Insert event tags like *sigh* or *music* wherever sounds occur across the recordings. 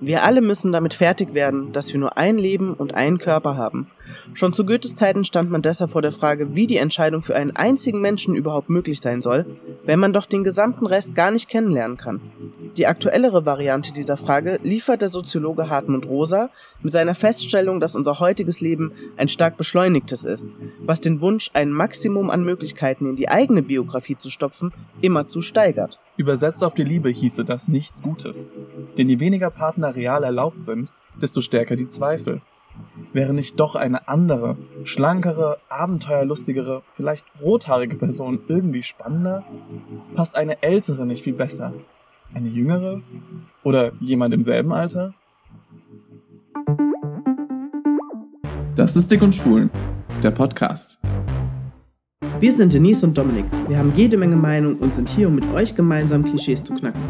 Wir alle müssen damit fertig werden, dass wir nur ein Leben und einen Körper haben. Schon zu Goethes Zeiten stand man deshalb vor der Frage, wie die Entscheidung für einen einzigen Menschen überhaupt möglich sein soll, wenn man doch den gesamten Rest gar nicht kennenlernen kann. Die aktuellere Variante dieser Frage liefert der Soziologe Hartmut Rosa mit seiner Feststellung, dass unser heutiges Leben ein stark beschleunigtes ist, was den Wunsch, ein Maximum an Möglichkeiten in die eigene Biografie zu stopfen, immerzu steigert. Übersetzt auf die Liebe hieße das nichts Gutes. Denn je weniger Partner real erlaubt sind, desto stärker die Zweifel. Wäre nicht doch eine andere, schlankere, abenteuerlustigere, vielleicht rothaarige Person irgendwie spannender? Passt eine ältere nicht viel besser? Eine jüngere? Oder jemand im selben Alter? Das ist Dick und Schwulen, der Podcast. Wir sind Denise und Dominik. Wir haben jede Menge Meinung und sind hier, um mit euch gemeinsam Klischees zu knacken.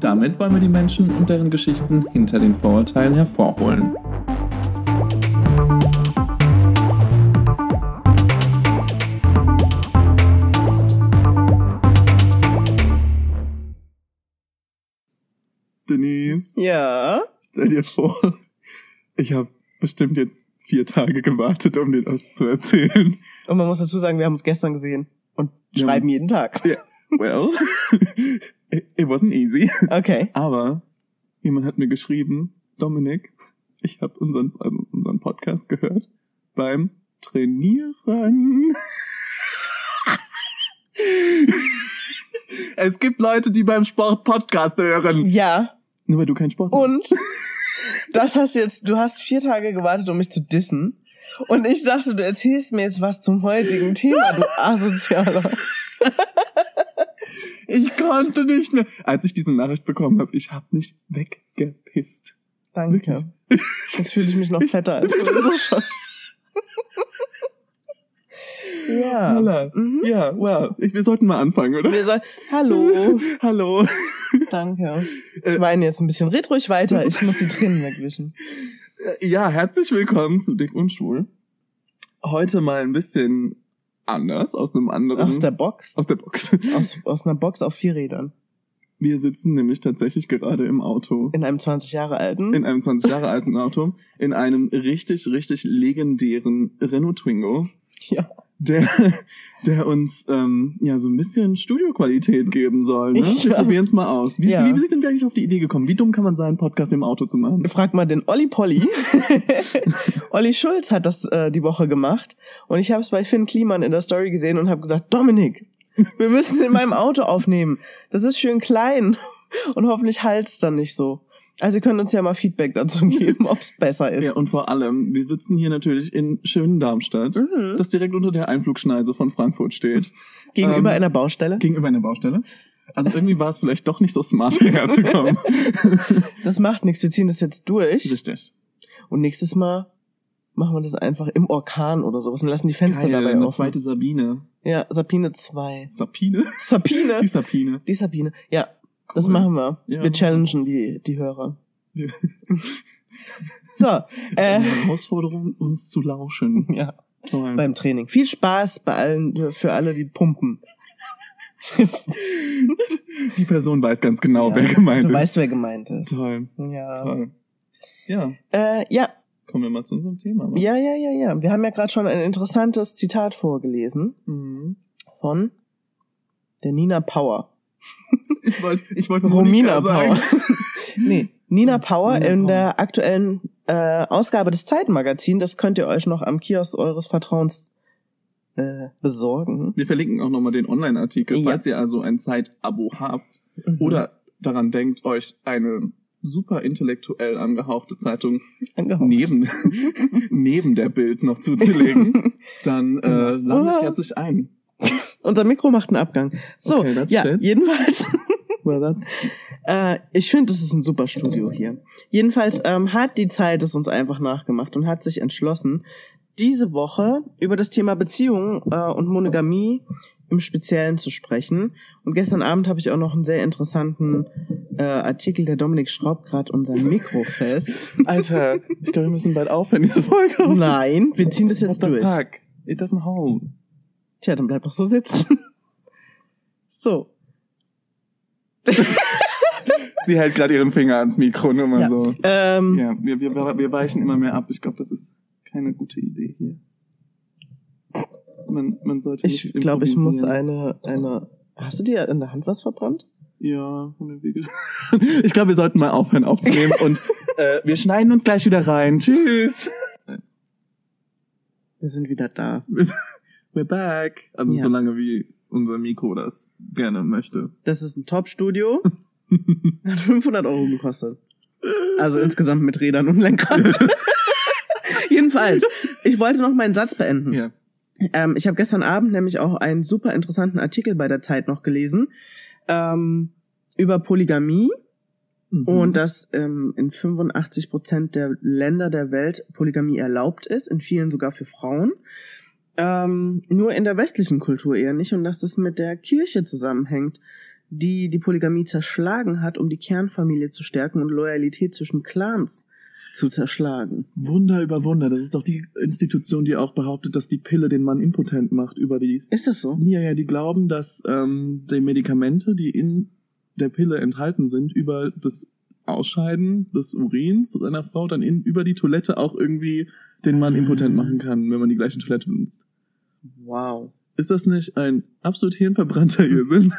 Damit wollen wir die Menschen und deren Geschichten hinter den Vorurteilen hervorholen. Denise, Ja. stell dir vor, ich habe bestimmt jetzt vier Tage gewartet, um dir das zu erzählen. Und man muss dazu sagen, wir haben uns gestern gesehen und Wir schreiben uns- jeden Tag. Ja. Well, it, *laughs* it wasn't easy. Okay. Aber jemand hat mir geschrieben, Dominik, ich habe unseren, also unseren Podcast gehört beim Trainieren. *laughs* es gibt Leute, die beim Sport Podcast hören. Ja. Nur weil du keinen Sport. Und *laughs* das hast jetzt, du hast vier Tage gewartet, um mich zu dissen. Und ich dachte, du erzählst mir jetzt was zum heutigen Thema, du *laughs* Asozialer. Ich konnte nicht mehr. Als ich diese Nachricht bekommen habe, ich habe mich weggepisst. Danke. Jetzt fühle ich mich noch fetter als *laughs* sowieso schon. Ja. Holla. Mhm. Ja, wow. Ich, wir sollten mal anfangen, oder? Wir sollen, hallo. *laughs* Hallo. Danke. Äh, Ich weine jetzt ein bisschen. Red ruhig weiter. Ich muss die Tränen wegwischen. Äh, Ja, herzlich willkommen zu Dick und Schwul. Heute mal ein bisschen anders, aus einem anderen... Aus der Box. aus der Box. Aus, aus einer Box auf vier Rädern. Wir sitzen nämlich tatsächlich gerade im Auto. In einem 20 Jahre alten. In einem 20 Jahre alten Auto. In einem richtig, richtig legendären Renault Twingo. ja. Der, *laughs* der uns ähm, ja so ein bisschen Studioqualität geben soll. Ne? Wir Ja. probieren es mal aus. Wie, Ja. wie, sind wir eigentlich auf die Idee gekommen? Wie dumm kann man sein, einen Podcast im Auto zu machen? Frag mal den Olli Polly. *laughs* Olli Schulz hat das äh, die Woche gemacht und ich habe es bei Finn Kliman in der Story gesehen und habe gesagt, Dominik, wir müssen in meinem Auto aufnehmen. Das ist schön klein und hoffentlich halt's dann nicht so. Also ihr könnt uns ja mal Feedback dazu geben, *laughs* ob's besser ist. Ja, und vor allem, wir sitzen hier natürlich in schönen Darmstadt, Mhm. das direkt unter der Einflugschneise von Frankfurt steht. *laughs* Gegenüber ähm, einer Baustelle. Gegenüber einer Baustelle. Also irgendwie war es vielleicht doch nicht so smart, *laughs* hierher zu kommen. Das macht nichts, wir ziehen das jetzt durch. Richtig. Und nächstes Mal machen wir das einfach im Orkan oder sowas und lassen die Fenster Geil, dabei eine offen. zweite Sabine. Ja, Sabine 2. Sabine? Sabine? Die Sabine. Die Sabine. Ja, das Cool. machen wir. Ja. Wir challengen die, die Hörer. Ja. *laughs* So, äh, Eine Herausforderung, uns zu lauschen. *laughs* ja, Toll. beim Training. Viel Spaß bei allen, für alle, die pumpen. *laughs* Die Person weiß ganz genau, Ja, wer gemeint Du ist. weißt, wer gemeint ist. Toll, Ja. toll. Ja, Äh, ja, kommen wir mal zu unserem Thema. wa? ja, ja, ja, ja. Wir haben ja gerade schon ein interessantes Zitat vorgelesen Mhm. von der Nina Power. Ich wollte ich wollte *laughs* Romina Power. nee, Nina Power Nina in Power. der aktuellen äh, Ausgabe des Zeitmagazins. Das könnt ihr euch noch am Kiosk eures Vertrauens äh, besorgen. Wir verlinken auch nochmal den Online-Artikel, Ja. falls ihr also ein Zeit-Abo habt Mhm. oder daran denkt, euch eine super intellektuell angehauchte Zeitung Angehaucht. neben, *laughs* neben der Bild noch zuzulegen, *laughs* dann äh, Genau. lade ich herzlich ein. Unser Mikro macht einen Abgang. So, Okay, ja, shit. jedenfalls. *laughs* Well, *laughs* Äh, ich finde, das ist ein super Studio hier. Jedenfalls ähm, hat die Zeit es uns einfach nachgemacht und hat sich entschlossen, diese Woche über das Thema Beziehungen äh, und Monogamie im Speziellen zu sprechen. Und gestern Abend habe ich auch noch einen sehr interessanten äh, Artikel, der Dominik schraubt gerade unser Mikro fest. *laughs* Alter, ich glaube, wir müssen bald aufhören, diese Folge. Nein, wir ziehen das jetzt durch. Fuck? It doesn't hold. Tja, dann bleib doch so sitzen. *laughs* So. *laughs* Sie hält gerade ihren Finger ans Mikro, nur mal Ja. so. Ähm, Ja, wir, wir, wir weichen immer mehr ab. Ich glaube, das ist keine gute Idee hier. Man, man sollte ich glaube, ich muss eine, eine. Hast du dir in der Hand was verbrannt? Ja, von der Wege. *laughs* Ich glaube, wir sollten mal aufhören aufzunehmen und äh, wir schneiden uns gleich wieder rein. Tschüss. Wir sind wieder da. We're back. Also Ja. solange wie unser Mikro das gerne möchte. Das ist ein Top-Studio. *laughs* Hat 500 Euro gekostet. Also insgesamt mit Rädern und Lenkrad. *laughs* Jedenfalls, ich wollte noch meinen Satz beenden. ja. Ähm, ich habe gestern Abend nämlich auch einen super interessanten Artikel bei der Zeit noch gelesen ähm, über Polygamie Mhm. und dass ähm, in 85 Prozent der Länder der Welt Polygamie erlaubt ist, in vielen sogar für Frauen. Ähm, nur in der westlichen Kultur eher nicht und dass das mit der Kirche zusammenhängt, die die Polygamie zerschlagen hat, um die Kernfamilie zu stärken und Loyalität zwischen Clans zu zerschlagen. Wunder über Wunder. Das ist doch die Institution, die auch behauptet, dass die Pille den Mann impotent macht über die. Ist das so? Ja, ja, die glauben, dass ähm, die Medikamente, die in der Pille enthalten sind, über das Ausscheiden des Urins einer Frau dann in, über die Toilette auch irgendwie den Mann impotent machen kann, wenn man die gleiche Toilette benutzt. Wow. Ist das nicht ein absolut hirnverbrannter *laughs* Irrsinn?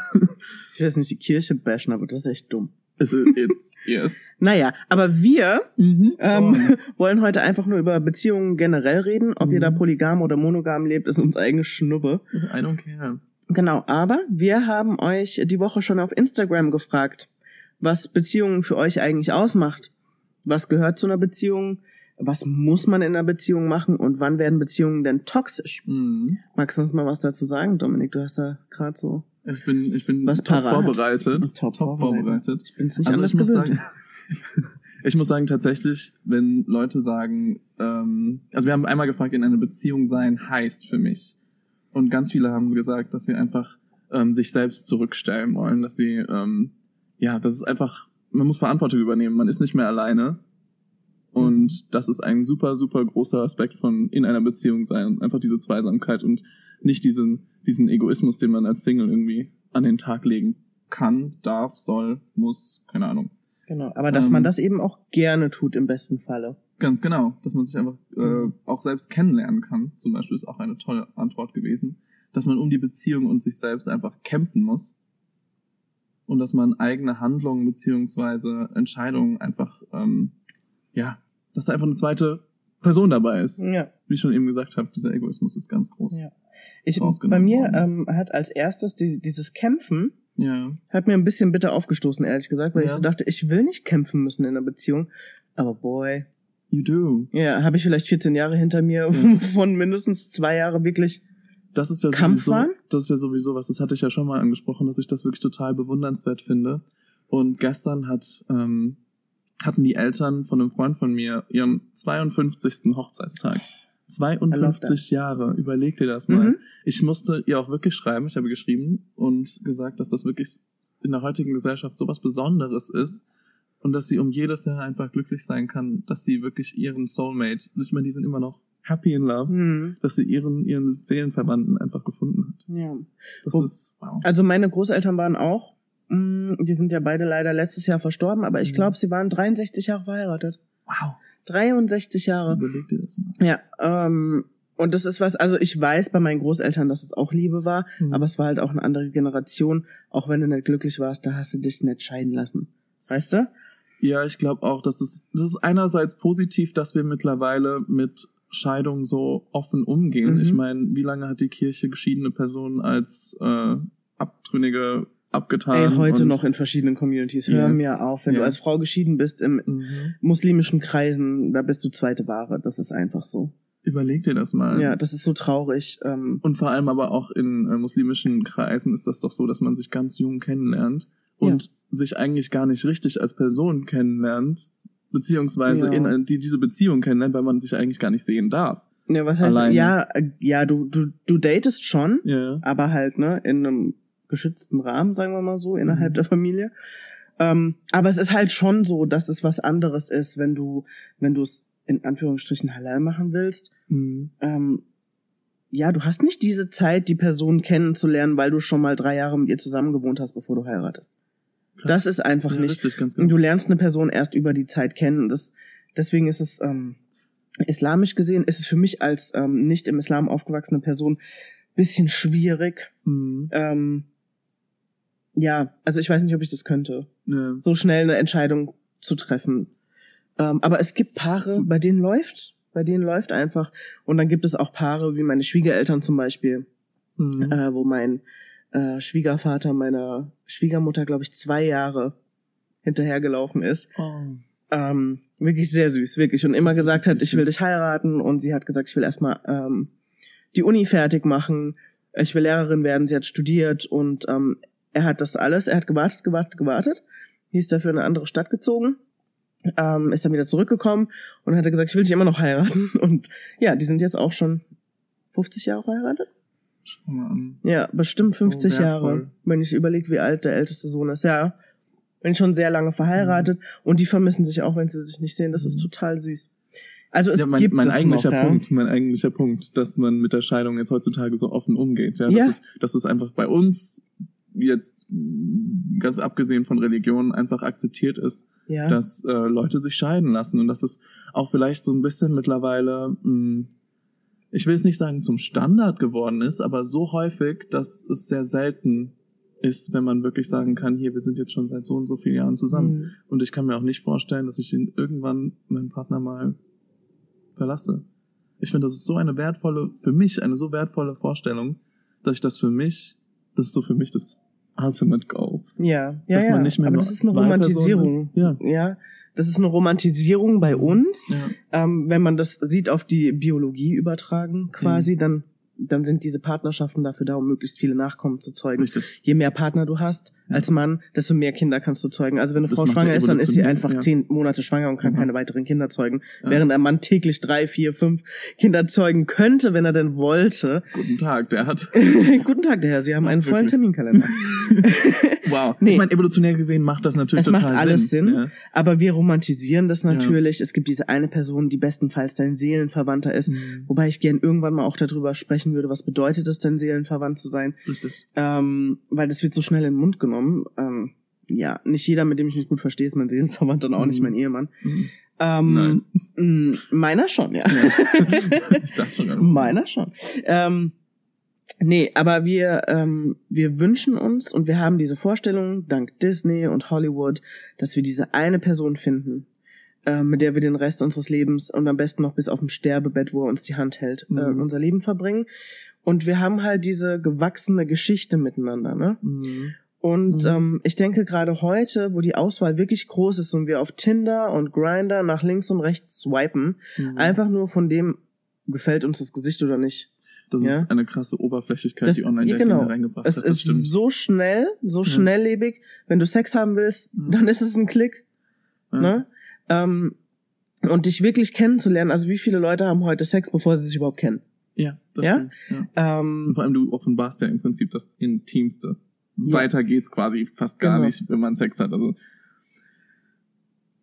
Ich will jetzt nicht die Kirche bashen, aber das ist echt dumm. also, it's, *laughs* yes. Naja, aber wir Mhm. ähm, *laughs* wollen heute einfach nur über Beziehungen generell reden. Ob ihr Mhm. da polygam oder monogam lebt, ist uns eigene Schnuppe. I don't care. Genau, aber wir haben euch die Woche schon auf Instagram gefragt, was Beziehungen für euch eigentlich ausmacht. Was gehört zu einer Beziehung? Was muss man in einer Beziehung machen? Und wann werden Beziehungen denn toxisch? Mhm. Magst du uns mal was dazu sagen, Dominik? Du hast da gerade so... Ich bin, ich bin Was top parat. vorbereitet. Top vorbereitet. Ich bin's nicht also anders ich muss gewöhnt. sagen, *laughs* ich muss sagen tatsächlich, wenn Leute sagen, ähm, also wir haben einmal gefragt, in einer Beziehung sein heißt für mich. Und ganz viele haben gesagt, dass sie einfach ähm, sich selbst zurückstellen wollen, dass sie, ähm, ja, das ist einfach, man muss Verantwortung übernehmen, man ist nicht mehr alleine. Und das ist ein super, super großer Aspekt von in einer Beziehung sein. Einfach diese Zweisamkeit und nicht diesen, diesen Egoismus, den man als Single irgendwie an den Tag legen kann, darf, soll, muss, keine Ahnung. Genau, aber dass Ähm, man das eben auch gerne tut im besten Falle. Ganz genau, dass man sich einfach äh, auch selbst kennenlernen kann. Zum Beispiel ist auch eine tolle Antwort gewesen, dass man um die Beziehung und sich selbst einfach kämpfen muss und dass man eigene Handlungen beziehungsweise Entscheidungen einfach, ähm, ja, dass da einfach eine zweite Person dabei ist. Ja. Wie ich schon eben gesagt habe, dieser Egoismus ist ganz groß. Ja. Ich, bei mir ähm, hat als erstes die, dieses Kämpfen Ja. hat mir ein bisschen bitter aufgestoßen, ehrlich gesagt, weil ich Ja. so dachte, ich will nicht kämpfen müssen in einer Beziehung. Aber boy, You do. ja, habe ich vielleicht 14 Jahre hinter mir, Ja. *laughs* wovon mindestens zwei Jahre wirklich. Das ist ja Kampf sowieso, waren? Das ist ja sowieso was, das hatte ich ja schon mal angesprochen, dass ich das wirklich total bewundernswert finde. Und gestern hat, ähm, hatten die Eltern von einem Freund von mir ihren 52. Hochzeitstag. 52 Jahre, überleg dir das mal. Mhm. Ich musste ihr auch wirklich schreiben, ich habe geschrieben und gesagt, dass das wirklich in der heutigen Gesellschaft sowas Besonderes ist und dass sie um jedes Jahr einfach glücklich sein kann, dass sie wirklich ihren Soulmate, ich meine, die sind immer noch happy in love, Hm, dass sie ihren, ihren Seelenverwandten einfach gefunden hat. ja. Das Wo- ist, wow. Also meine Großeltern waren auch, mh, die sind ja beide leider letztes Jahr verstorben, aber ich Mhm. glaube, sie waren 63 Jahre verheiratet. Wow. 63 Jahre. Überleg dir das mal. Ja, ähm, und das ist was, also ich weiß bei meinen Großeltern, dass es auch Liebe war, Mhm. aber es war halt auch eine andere Generation. Auch wenn du nicht glücklich warst, da hast du dich nicht scheiden lassen. Weißt du? Ja, ich glaube auch, dass es, das ist einerseits positiv, dass wir mittlerweile mit Scheidung so offen umgehen. Mhm. Ich meine, wie lange hat die Kirche geschiedene Personen als äh, Abtrünnige abgetan? Ey, heute noch in verschiedenen Communities. Hör Yes, mir auf, wenn du yes. als Frau geschieden bist im Mhm. muslimischen Kreisen, da bist du zweite Ware. Das ist einfach so. Überleg dir das mal. Ja, das ist so traurig. Ähm, Und vor allem aber auch in äh, muslimischen Kreisen ist das doch so, dass man sich ganz jung kennenlernt und sich eigentlich gar nicht richtig als Person kennenlernt, beziehungsweise Ja. in die diese Beziehung kennenlernt, weil man sich eigentlich gar nicht sehen darf. ja, was heißt, Alleine. ja, ja, du, du, du datest schon, Ja. aber halt, ne, in einem geschützten Rahmen, sagen wir mal so, innerhalb Mhm. der Familie. Ähm, aber es ist halt schon so, dass es was anderes ist, wenn du, wenn du es in Anführungsstrichen halal machen willst. Mhm. Ähm, ja, du hast nicht diese Zeit, die Person kennenzulernen, weil du schon mal drei Jahre mit ihr zusammen gewohnt hast, bevor du heiratest. Das ist einfach Ja, nicht. richtig, ganz genau. du lernst eine Person erst über die Zeit kennen. Und Das, deswegen ist es ähm, islamisch gesehen, ist es für mich als ähm, nicht im Islam aufgewachsene Person bisschen schwierig. Mhm. Ähm, ja, also ich weiß nicht, ob ich das könnte, Ja. so schnell eine Entscheidung zu treffen. Ähm, aber es gibt Paare, bei denen läuft, bei denen läuft einfach. Und dann gibt es auch Paare, wie meine Schwiegereltern zum Beispiel, Mhm. äh, wo mein äh, Schwiegervater meiner Schwiegermutter, glaube ich, zwei Jahre hinterhergelaufen ist. Oh. Ähm, wirklich sehr süß, wirklich. Und immer gesagt hat, ich will dich heiraten. Und sie hat gesagt, ich will erstmal ähm, die Uni fertig machen. Ich will Lehrerin werden. Sie hat studiert und ähm, er hat das alles. Er hat gewartet, gewartet, gewartet. Hieß dafür in eine andere Stadt gezogen. Ähm, ist dann wieder zurückgekommen und hat gesagt, ich will dich immer noch heiraten. *laughs* Und ja, die sind jetzt auch schon 50 Jahre verheiratet. Schau mal an. Ja, bestimmt So 50 Jahre. wertvoll. Wenn ich überlege, wie alt der älteste Sohn ist. Ja. Bin schon sehr lange verheiratet und die vermissen sich auch, wenn sie sich nicht sehen. Das ist Mhm. total süß. Also es ja, mein, gibt mein eigentlicher noch, ja. Punkt, mein eigentlicher Punkt, dass man mit der Scheidung jetzt heutzutage so offen umgeht. Ja, Ja. Das, ist, das ist einfach bei uns jetzt ganz abgesehen von Religion einfach akzeptiert ist, Ja. dass äh, Leute sich scheiden lassen und dass es auch vielleicht so ein bisschen mittlerweile, mh, ich will es nicht sagen zum Standard geworden ist, aber so häufig, dass es sehr selten ist, wenn man wirklich sagen kann, hier, wir sind jetzt schon seit so und so vielen Jahren zusammen. Mhm. Und ich kann mir auch nicht vorstellen, dass ich ihn irgendwann meinen Partner mal verlasse. Ich finde, das ist so eine wertvolle, für mich eine so wertvolle Vorstellung, dass ich das für mich, das ist so für mich das Ultimate Goal. Ja, ja, dass ja. man nicht mehr Aber das ist eine Romantisierung. Ist. Ja. Ja, das ist eine Romantisierung bei uns. ja. Ähm, wenn man das sieht auf die Biologie übertragen, quasi, Mhm. dann, dann sind diese Partnerschaften dafür da, um möglichst viele Nachkommen zu zeugen. Richtig. Je mehr Partner du hast als Mann, desto mehr Kinder kannst du zeugen. Also wenn eine Das Frau macht schwanger ist, dann ist sie einfach ja. zehn Monate schwanger und kann Mhm. keine weiteren Kinder zeugen. Ja. Während ein Mann täglich drei, vier, fünf Kinder zeugen könnte, wenn er denn wollte. Guten Tag, der hat. *laughs* Guten Tag, der Herr, Sie haben einen Wirklich. vollen Terminkalender. *laughs* Wow. Nee. Ich meine, evolutionär gesehen macht das natürlich Es macht total alles Sinn. Ja. Aber wir romantisieren das natürlich. Es gibt diese eine Person, die bestenfalls dein Seelenverwandter ist. Mhm. Wobei ich gern irgendwann mal auch darüber sprechen würde, was bedeutet es denn, Seelenverwandt zu sein. Richtig. Ähm, weil das wird so schnell in den Mund genommen. Ähm, ja, nicht jeder, mit dem ich mich gut verstehe, ist mein Seelenverwandter und auch nicht Mhm. mein Ehemann. Mhm. Ähm, mh, Meiner schon, ja. Ja. *laughs* ich dachte schon gerade. Meiner schon. Ähm, nee, aber wir, ähm, wir wünschen uns und wir haben diese Vorstellung, dank Disney und Hollywood, dass wir diese eine Person finden, äh, mit der wir den Rest unseres Lebens und am besten noch bis auf dem Sterbebett, wo er uns die Hand hält, äh, Mhm. unser Leben verbringen. Und wir haben halt diese gewachsene Geschichte miteinander, ne? Mhm. Und Mhm. ähm, ich denke gerade heute, wo die Auswahl wirklich groß ist und wir auf Tinder und Grinder nach links und rechts swipen, Mhm. einfach nur von dem gefällt uns das Gesicht oder nicht. Das Ja. ist eine krasse Oberflächlichkeit, Das- die online ja, genau. reingebracht Es hat. Das ist stimmt. so schnell, so Ja. schnelllebig. Wenn du Sex haben willst, Mhm. dann ist es ein Klick. Ja. Ne? Ähm, und dich wirklich kennenzulernen. Also wie viele Leute haben heute Sex, bevor sie sich überhaupt kennen? Ja, das Ja? stimmt. Ja. Ähm, vor allem, du offenbarst ja im Prinzip das Intimste. Ja. Weiter geht's quasi fast gar Genau. nicht, wenn man Sex hat. Also,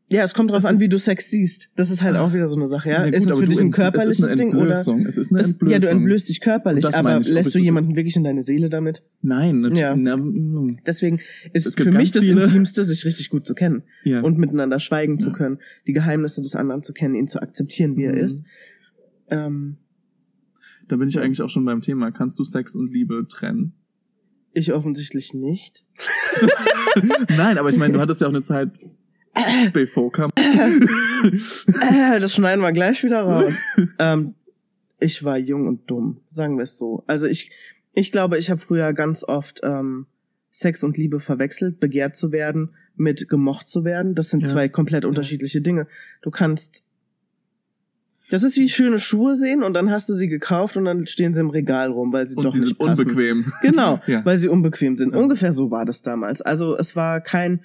ja, es kommt drauf Das an, wie du Sex siehst. Das ist halt auch wieder so eine Sache, ja? gut, ist es für dich ein körperliches es ist eine Ding oder? Es ist eine Entblößung. ja, du entblößt dich körperlich, aber ich, lässt du jemanden wirklich in deine Seele damit? Nein, natürlich. Ja. Na, mm, Deswegen ist Es für mich das viele- Intimste, sich richtig gut zu kennen ja. und miteinander schweigen zu Ja. können, die Geheimnisse des anderen zu kennen, ihn zu akzeptieren, wie er Mhm. ist. Ähm, da bin ich eigentlich auch schon beim Thema. Kannst du Sex und Liebe trennen? ich offensichtlich nicht. *laughs* Nein, aber ich meine, du hattest ja auch eine Zeit *coughs* bevor kam. *coughs* *coughs* Das schneiden wir gleich wieder raus. ähm, ich war jung und dumm, sagen wir es so. Also ich, ich glaube, ich habe früher ganz oft ähm, Sex und Liebe verwechselt, begehrt zu werden mit gemocht zu werden. Das sind Ja. zwei komplett unterschiedliche Dinge. Du kannst das ist wie schöne Schuhe sehen und dann hast du sie gekauft und dann stehen sie im Regal rum, weil sie Und doch sie nicht sind passen. unbequem. Genau, *laughs* Ja. weil sie unbequem sind. Ja. Ungefähr so war das damals. Also es war kein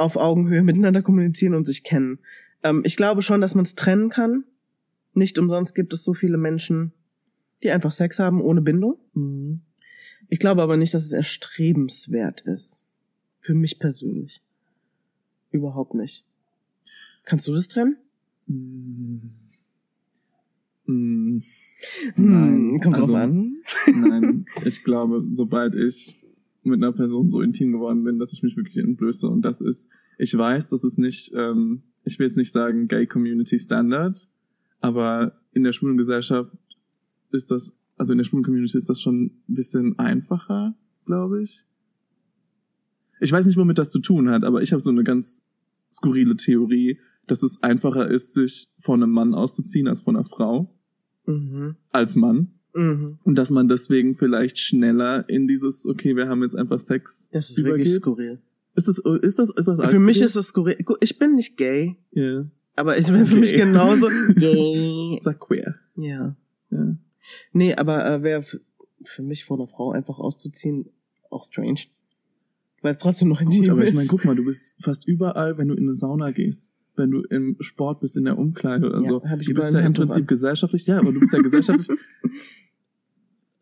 auf Augenhöhe miteinander kommunizieren und sich kennen. Ähm, ich glaube schon, dass man es trennen kann. Nicht umsonst gibt es so viele Menschen, die einfach Sex haben ohne Bindung. Mhm. Ich glaube aber nicht, dass es erstrebenswert ist. Für mich persönlich. Überhaupt nicht. Kannst du das trennen? Mhm. Mhm. Hm, Nein, kommt also- drauf an. Nein, *laughs* ich glaube, sobald ich mit einer Person so intim geworden bin, dass ich mich wirklich entblöße. Und das ist, ich weiß, das ist nicht, ähm, ich will jetzt nicht sagen Gay Community Standard, aber in der schwulen Gesellschaft ist das, also in der schwulen Community ist das schon ein bisschen einfacher, glaube ich. Ich weiß nicht, womit das zu tun hat, aber ich habe so eine ganz skurrile Theorie, dass es einfacher ist, sich von einem Mann auszuziehen als von einer Frau. Mhm. Als Mann. Mhm. Und dass man deswegen vielleicht schneller in dieses, okay, wir haben jetzt einfach Sex. Das ist wirklich übergeht. skurril. Ist das, ist das, ist das Für mich ist es skurril. Ich bin nicht gay, Ja. aber ich bin für mich Okay. genauso *laughs* gay. Sag queer. Ja. Ja. Nee, aber äh, wäre für mich vor einer Frau einfach auszuziehen auch strange. Weil es trotzdem noch intim Gut, aber ich ist. meine, guck mal, du bist fast überall, wenn du in eine Sauna gehst, wenn du im Sport bist, in der Umkleide oder Ja, so. hab ich du bist ja im Prinzip an. gesellschaftlich, ja, aber du bist ja *laughs* gesellschaftlich.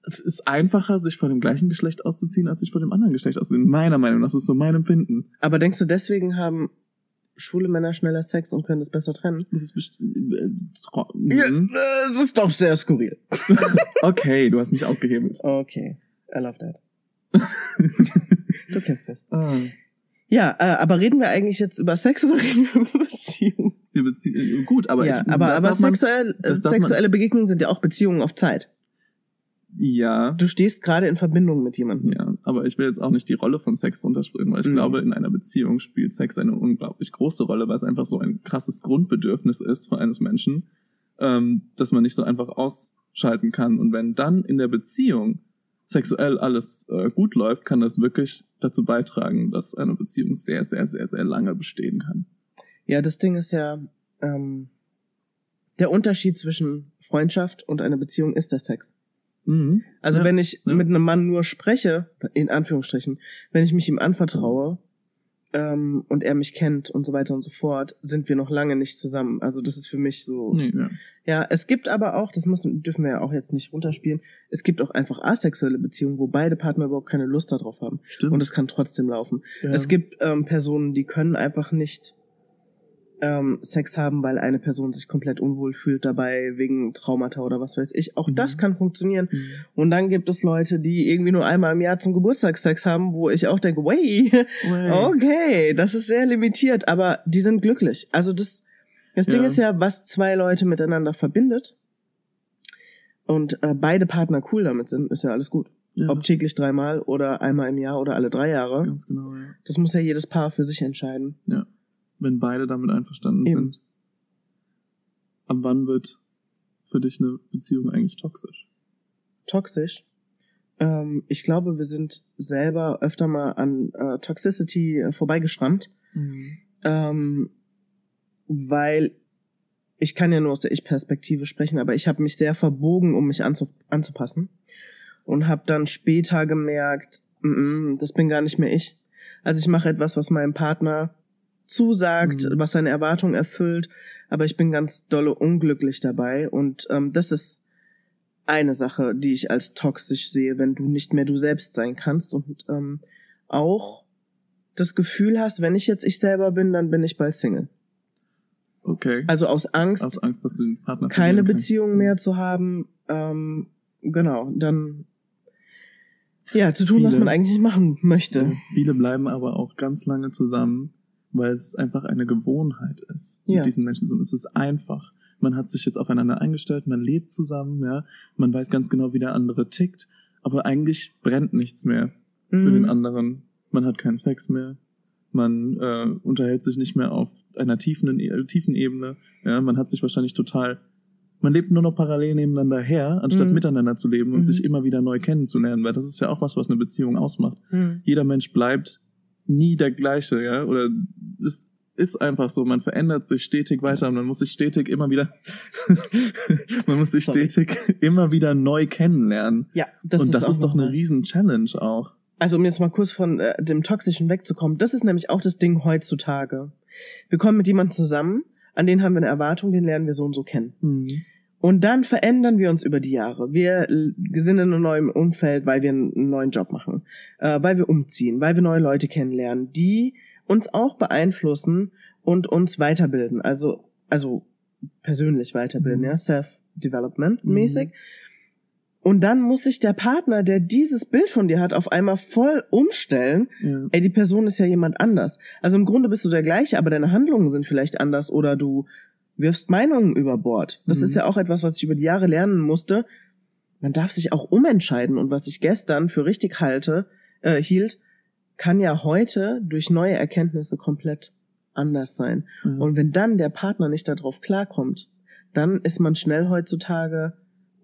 es ist einfacher, sich von dem gleichen Geschlecht auszuziehen, als sich von dem anderen Geschlecht auszuziehen. Meiner Meinung nach, das ist so mein Empfinden. aber denkst du, deswegen haben schwule Männer schneller Sex und können das besser trennen? Das ist best- äh, tro- Ja, mhm. das ist doch sehr skurril. *laughs* Okay, du hast mich ausgehebelt. Okay, I love that. *laughs* Du kennst mich. Ah, Ja, äh, aber reden wir eigentlich jetzt über Sex oder *laughs* reden wir über Beziehungen? wir beziehen, gut, aber ja, ich, aber, aber sexuell, äh, man- sexuelle Begegnungen sind ja auch Beziehungen auf Zeit. ja, Du stehst gerade in Verbindung mit jemandem. Ja, aber ich will jetzt auch nicht die Rolle von Sex runterspringen, weil ich Mhm. glaube, in einer Beziehung spielt Sex eine unglaublich große Rolle, weil es einfach so ein krasses Grundbedürfnis ist von eines Menschen, ähm, dass man nicht so einfach ausschalten kann. Und wenn dann in der Beziehung sexuell alles äh, gut läuft, kann das wirklich dazu beitragen, dass eine Beziehung sehr, sehr, sehr, sehr lange bestehen kann. Ja, das Ding ist ja, ähm, der Unterschied zwischen Freundschaft und einer Beziehung ist der Sex. Mhm. Also Ja, wenn ich ja. mit einem Mann nur spreche, in Anführungsstrichen, wenn ich mich ihm anvertraue ähm, und er mich kennt und so weiter und so fort, sind wir noch lange nicht zusammen. Also das ist für mich so. Nee, ja. Ja, es gibt aber auch, das müssen, dürfen wir ja auch jetzt nicht runterspielen, es gibt auch einfach asexuelle Beziehungen, wo beide Partner überhaupt keine Lust darauf haben. Stimmt. Und es kann trotzdem laufen. ja. Es gibt ähm, Personen, die können einfach nicht ähm, Sex haben, weil eine Person sich komplett unwohl fühlt dabei, wegen Traumata oder was weiß ich. Auch Mhm. das kann funktionieren. Mhm. Und dann gibt es Leute, die irgendwie nur einmal im Jahr zum Geburtstag Sex haben, wo ich auch denke, Way. okay, das ist sehr limitiert, aber die sind glücklich. Also das, das Ding Ja. ist ja, was zwei Leute miteinander verbindet und äh, beide Partner cool damit sind, ist ja alles gut. ja, Ob täglich dreimal oder einmal im Jahr oder alle drei Jahre. ganz genau, ja. Das muss ja jedes Paar für sich entscheiden. Wenn beide damit einverstanden Eben. sind. Ab wann wird für dich eine Beziehung eigentlich toxisch? Toxisch. Ähm, ich glaube, wir sind selber öfter mal an äh, Toxicity äh, vorbeigeschrammt, ähm, weil ich kann ja nur aus der Ich-Perspektive sprechen, aber ich habe mich sehr verbogen, um mich anzu anzupassen und habe dann später gemerkt, mm -mm, das bin gar nicht mehr ich. Also ich mache etwas, was meinem Partner zusagt, Mhm. was seine Erwartungen erfüllt, aber ich bin ganz dolle unglücklich dabei und ähm, das ist eine Sache, die ich als toxisch sehe, wenn du nicht mehr du selbst sein kannst und ähm, auch das Gefühl hast, wenn ich jetzt ich selber bin, dann bin ich bald Single. Okay. Also aus Angst, Aus Angst, dass du den Partner keine. Beziehung mehr zu haben, ähm, genau, dann ja, zu tun, was Viele- man eigentlich nicht machen möchte. Viele bleiben aber auch ganz lange zusammen, weil es einfach eine Gewohnheit ist, Ja. mit diesen Menschen zusammen. Es ist einfach. Man hat sich jetzt aufeinander eingestellt, man lebt zusammen, ja. Man weiß ganz genau, wie der andere tickt, aber eigentlich brennt nichts mehr für Mhm. den anderen. Man hat keinen Sex mehr. Man äh, unterhält sich nicht mehr auf einer tiefen, äh, tiefen Ebene. Ja, man hat sich wahrscheinlich total. Man lebt nur noch parallel nebeneinander her, anstatt Mhm. miteinander zu leben und Mhm. sich immer wieder neu kennenzulernen, weil das ist ja auch was, was eine Beziehung ausmacht. Mhm. Jeder Mensch bleibt nie der gleiche, ja, oder es ist einfach so, man verändert sich stetig weiter und man muss sich stetig immer wieder, *laughs* man muss sich Sorry. stetig immer wieder neu kennenlernen. Ja, das und ist das ist doch eine riesen Challenge auch. Also um jetzt mal kurz von äh, dem Toxischen wegzukommen, das ist nämlich auch das Ding heutzutage. Wir kommen mit jemandem zusammen, an den haben wir eine Erwartung, den lernen wir so und so kennen. Und dann verändern wir uns über die Jahre. Wir sind in einem neuen Umfeld, weil wir einen neuen Job machen, äh, weil wir umziehen, weil wir neue Leute kennenlernen, die uns auch beeinflussen und uns weiterbilden. Also, also persönlich weiterbilden, Mhm. ja, Self-Development Mhm. mäßig. Und dann muss sich der Partner, der dieses Bild von dir hat, auf einmal voll umstellen. Ja. Ey, die Person ist ja jemand anders. Also im Grunde bist du der gleiche, aber deine Handlungen sind vielleicht anders oder du wirfst Meinungen über Bord. Das Mhm. ist ja auch etwas, was ich über die Jahre lernen musste. Man darf sich auch umentscheiden und was ich gestern für richtig halte, äh, hielt, kann ja heute durch neue Erkenntnisse komplett anders sein. Ja. Und wenn dann der Partner nicht darauf klarkommt, dann ist man schnell heutzutage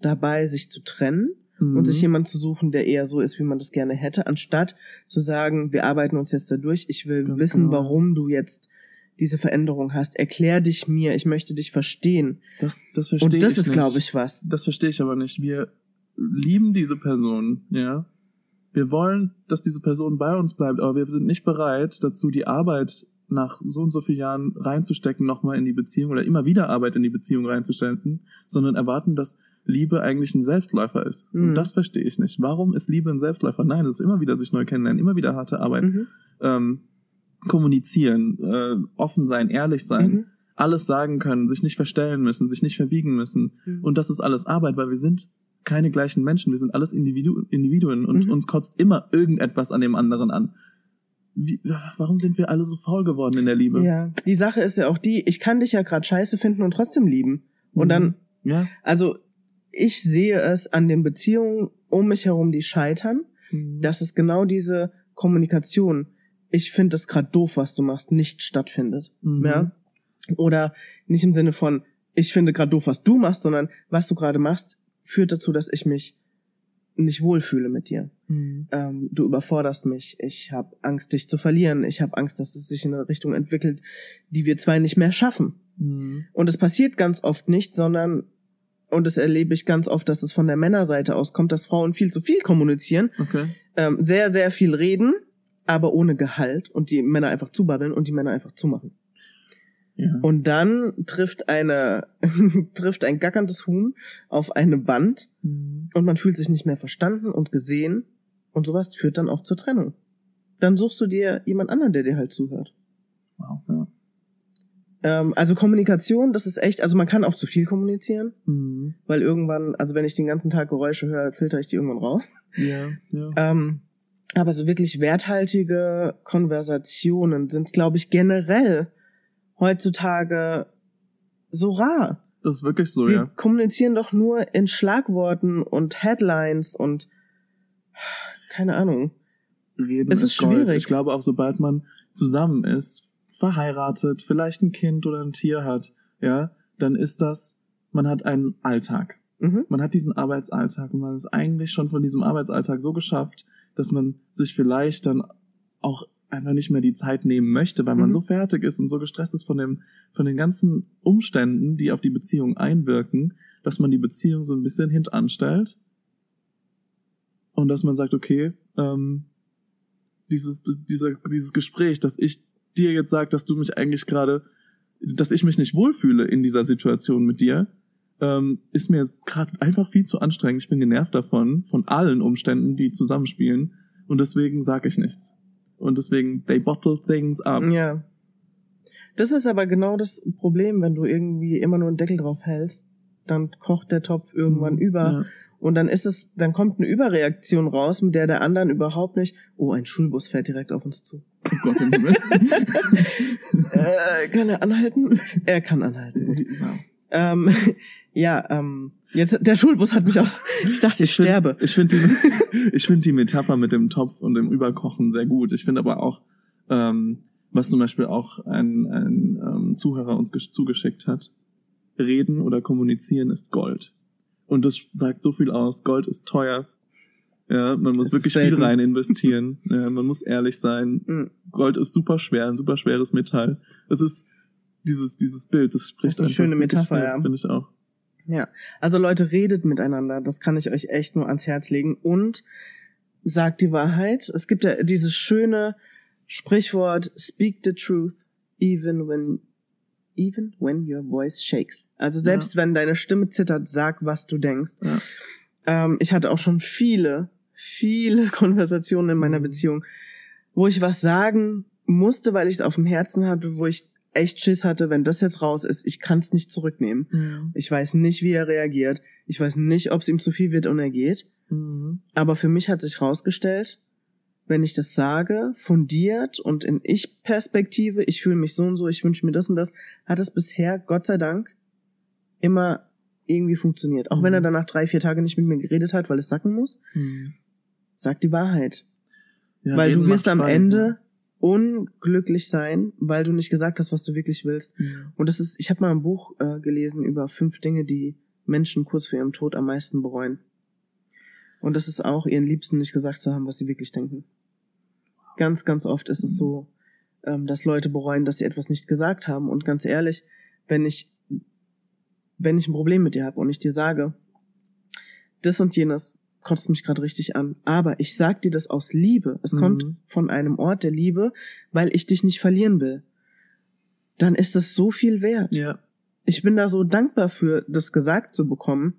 dabei, sich zu trennen Mhm. und sich jemand zu suchen, der eher so ist, wie man das gerne hätte, anstatt zu sagen, wir arbeiten uns jetzt da durch, ich will Ganz wissen, genau. warum du jetzt diese Veränderung hast. Erklär dich mir, ich möchte dich verstehen. das, das verstehe Und das ich ist, glaube ich, was. Das verstehe ich aber nicht. Wir lieben diese Person, ja. Wir wollen, dass diese Person bei uns bleibt, aber wir sind nicht bereit dazu, die Arbeit nach so und so vielen Jahren reinzustecken, nochmal in die Beziehung oder immer wieder Arbeit in die Beziehung reinzustecken, sondern erwarten, dass Liebe eigentlich ein Selbstläufer ist. Mhm. Und das verstehe ich nicht. Warum ist Liebe ein Selbstläufer? Nein, es ist immer wieder sich neu kennenlernen, immer wieder harte Arbeit, Mhm. ähm, kommunizieren, äh, offen sein, ehrlich sein, Mhm. alles sagen können, sich nicht verstellen müssen, sich nicht verbiegen müssen. Mhm. Und das ist alles Arbeit, weil wir sind keine gleichen Menschen, wir sind alles Individu Individuen und Mhm. uns kotzt immer irgendetwas an dem anderen an. Wie, warum sind wir alle so faul geworden in der Liebe? Ja, die Sache ist ja auch die, ich kann dich ja gerade scheiße finden und trotzdem lieben. Und Mhm. dann, Ja. also ich sehe es an den Beziehungen um mich herum, die scheitern. Das ist genau diese Kommunikation. Ich finde es gerade doof, was du machst, nicht stattfindet. Mhm. Ja? Oder nicht im Sinne von, ich finde gerade doof, was du machst, sondern was du gerade machst, führt dazu, dass ich mich nicht wohlfühle mit dir. Mhm. Ähm, du überforderst mich. Ich habe Angst, dich zu verlieren. Ich habe Angst, dass es sich in eine Richtung entwickelt, die wir zwei nicht mehr schaffen. Mhm. Und es passiert ganz oft nicht, sondern, und das erlebe ich ganz oft, dass es von der Männerseite aus kommt, dass Frauen viel zu viel kommunizieren, Okay. ähm, sehr, sehr viel reden, aber ohne Gehalt und die Männer einfach zubabbeln und die Männer einfach zumachen. Ja. Und dann trifft eine, *laughs* trifft ein gackerndes Huhn auf eine Wand Mhm. und man fühlt sich nicht mehr verstanden und gesehen und sowas führt dann auch zur Trennung. Dann suchst du dir jemand anderen, der dir halt zuhört. Wow. Ja. Ähm, also Kommunikation, das ist echt, also man kann auch zu viel kommunizieren, Mhm. weil irgendwann, also wenn ich den ganzen Tag Geräusche höre, filter ich die irgendwann raus. Ja. Ja. Ähm, aber so wirklich werthaltige Konversationen sind, glaube ich, generell heutzutage so rar. Das ist wirklich so, Wir ja. kommunizieren doch nur in Schlagworten und Headlines und keine Ahnung. Reden Es ist Gold. schwierig. Ich glaube auch, sobald man zusammen ist, verheiratet, vielleicht ein Kind oder ein Tier hat, ja, dann ist das, man hat einen Alltag. Mhm. Man hat diesen Arbeitsalltag und man ist eigentlich schon von diesem Arbeitsalltag so geschafft, dass man sich vielleicht dann auch einfach nicht mehr die Zeit nehmen möchte, weil man Mhm. so fertig ist und so gestresst ist von dem, von den ganzen Umständen, die auf die Beziehung einwirken, dass man die Beziehung so ein bisschen hintanstellt und dass man sagt, okay, ähm, dieses, dieser, dieses Gespräch, dass ich dir jetzt sage, dass du mich eigentlich gerade, dass ich mich nicht wohlfühle in dieser Situation mit dir, ähm, ist mir jetzt gerade einfach viel zu anstrengend. Ich bin genervt davon, von allen Umständen, die zusammenspielen. Und deswegen sage ich nichts. Und deswegen, they bottle things up. Ja. Das ist aber genau das Problem, wenn du irgendwie immer nur einen Deckel drauf hältst, dann kocht der Topf irgendwann über. Ja. Und dann ist es, dann kommt eine Überreaktion raus, mit der der anderen überhaupt nicht, oh, ein Schulbus fährt direkt auf uns zu. Oh Gott im Himmel. *laughs* äh, kann er anhalten? Er kann anhalten. *laughs* Gut. Wow. Ähm, ja, ähm, jetzt, der Schulbus hat mich aus, *laughs* ich dachte, ich find- sterbe. Ich finde die, *laughs* ich find die Metapher mit dem Topf und dem Überkochen sehr gut. Ich finde aber auch, ähm, was zum Beispiel auch ein, ein ähm, Zuhörer uns gesch- zugeschickt hat, reden oder kommunizieren ist Gold. Und das sagt so viel aus. Gold ist teuer. Ja, man muss wirklich viel selten. rein *laughs* investieren. ja, man muss ehrlich sein. Mhm. Gold ist super schwer, ein super schweres Metall. Es ist dieses, dieses Bild, das spricht Das ist eine einfach schöne Metapher, viel, ja. Finde ich auch. Ja, also Leute, redet miteinander. Das kann ich euch echt nur ans Herz legen. Und sagt die Wahrheit. Es gibt ja dieses schöne Sprichwort, speak the truth, even when, even when your voice shakes. Also selbst wenn deine Stimme zittert, sag, was du denkst. Ja. Ähm, ich hatte auch schon viele, viele *laughs* Konversationen in meiner Mhm. Beziehung, wo ich was sagen musste, weil ich es auf dem Herzen hatte, wo ich echt Schiss hatte, wenn das jetzt raus ist, ich kann es nicht zurücknehmen. Mhm. Ich weiß nicht, wie er reagiert. Ich weiß nicht, ob es ihm zu viel wird und er geht. Mhm. Aber für mich hat sich rausgestellt, wenn ich das sage, fundiert und in Ich-Perspektive, ich fühle mich so und so, ich wünsche mir das und das, hat es bisher, Gott sei Dank, immer irgendwie funktioniert. Auch wenn Mhm. er danach drei, vier Tage nicht mit mir geredet hat, weil es sacken muss, Mhm. sag die Wahrheit. Ja, weil du wirst am frei, Ende ne? Unglücklich sein, weil du nicht gesagt hast, was du wirklich willst. Mhm. Und das ist, ich habe mal ein Buch äh, gelesen über fünf Dinge, die Menschen kurz vor ihrem Tod am meisten bereuen. Und das ist auch, ihren Liebsten nicht gesagt zu haben, was sie wirklich denken. Ganz, ganz oft ist es so, ähm, dass Leute bereuen, dass sie etwas nicht gesagt haben. Und ganz ehrlich, wenn ich, wenn ich ein Problem mit dir habe und ich dir sage, das und jenes kotzt mich gerade richtig an, aber ich sag dir das aus Liebe. Es Mhm. kommt von einem Ort der Liebe, weil ich dich nicht verlieren will. Dann ist es so viel wert Ja. ich bin da so dankbar für, das gesagt zu bekommen.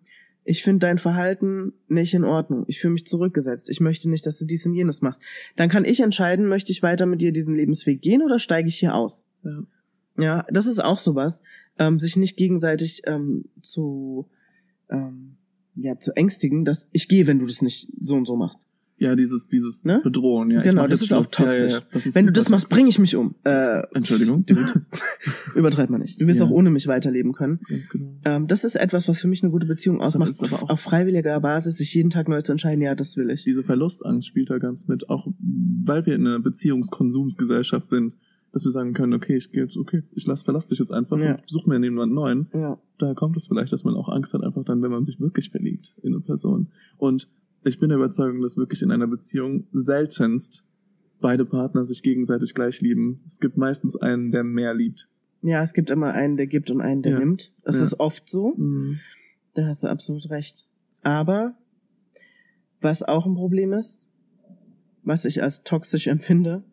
Ich finde dein Verhalten nicht in Ordnung. Ich fühle mich zurückgesetzt. Ich möchte nicht, dass du dies und jenes machst. Dann kann ich entscheiden, möchte ich weiter mit dir diesen Lebensweg gehen oder steige ich hier aus? Ja. Ja, das ist auch sowas, ähm, sich nicht gegenseitig ähm, zu, ähm, ja, zu ängstigen, dass ich gehe, wenn du das nicht so und so machst. Ja, dieses, dieses Ne? Bedrohen, ja. Genau, das ist auch. Ja, ja, toxisch. ja. Das ist wenn du das machst, bringe ich mich um. Äh, Entschuldigung. Dude, *laughs* übertreib mal nicht. Du wirst Ja. auch ohne mich weiterleben können. Ganz genau. Ähm, das ist etwas, was für mich eine gute Beziehung ausmacht. auf freiwilliger Basis, sich jeden Tag neu zu entscheiden, ja, das will ich. Diese Verlustangst spielt da ganz mit, auch weil wir in einer Beziehungskonsumsgesellschaft sind, dass wir sagen können, okay, ich gehe jetzt, okay, ich lass, verlass dich jetzt einfach Ja. und suche mir jemanden neuen. Ja. Daher kommt es vielleicht, dass man auch Angst hat, einfach dann, wenn man sich wirklich verliebt in eine Person. Und ich bin der Überzeugung, dass wirklich in einer Beziehung seltenst beide Partner sich gegenseitig gleich lieben. Es gibt meistens einen, der mehr liebt. ja, es gibt immer einen, der gibt und einen, der Ja. nimmt. Das Ja. ist oft so. Da hast du absolut recht. Aber was auch ein Problem ist, was ich als toxisch empfinde,